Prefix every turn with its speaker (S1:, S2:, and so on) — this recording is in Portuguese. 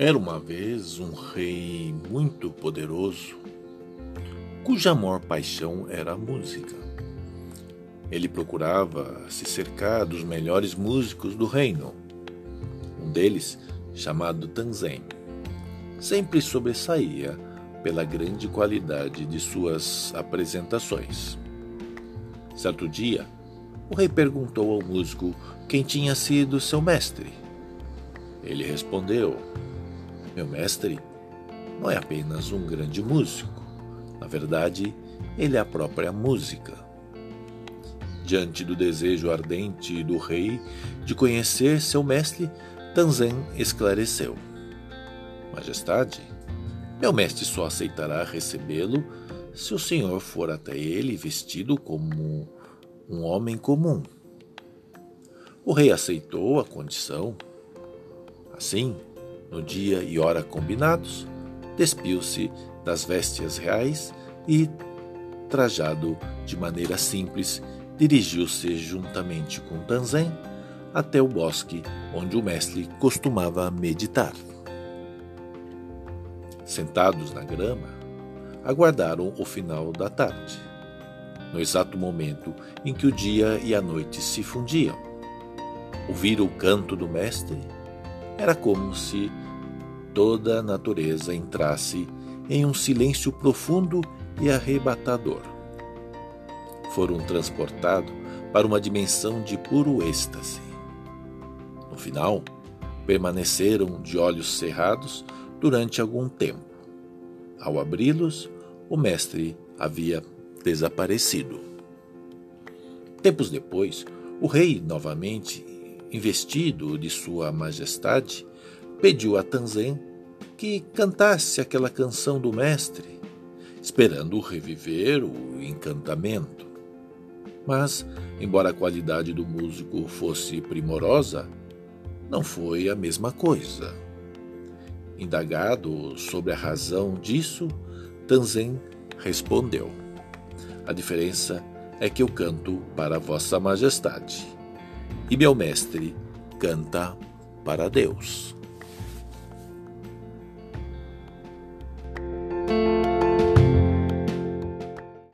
S1: Era uma vez um rei muito poderoso, cuja maior paixão era a música. Ele procurava se cercar dos melhores músicos do reino. Um deles, chamado Tanzen, sempre sobressaía pela grande qualidade de suas apresentações. Certo dia, o rei perguntou ao músico quem tinha sido seu mestre. Ele respondeu: meu mestre não é apenas um grande músico. Na verdade, ele é a própria música. Diante do desejo ardente do rei de conhecer seu mestre, Tanzen esclareceu: Majestade, meu mestre só aceitará recebê-lo se o senhor for até ele vestido como um homem comum. O rei aceitou a condição. Assim, no dia e hora combinados, despiu-se das vestes reais e, trajado de maneira simples, dirigiu-se juntamente com Tanzen até o bosque onde o mestre costumava meditar. Sentados na grama, aguardaram o final da tarde, no exato momento em que o dia e a noite se fundiam. Ouviram o canto do mestre era como se toda a natureza entrasse em um silêncio profundo e arrebatador. Foram transportados para uma dimensão de puro êxtase. No final, permaneceram de olhos cerrados durante algum tempo. Ao abri-los, o mestre havia desaparecido. Tempos depois, o rei novamente investido de Sua Majestade, pediu a Tanzen que cantasse aquela canção do mestre, esperando reviver o encantamento. Mas, embora a qualidade do músico fosse primorosa, não foi a mesma coisa. Indagado sobre a razão disso, Tanzen respondeu: A diferença é que eu canto para Vossa Majestade e meu mestre canta para Deus.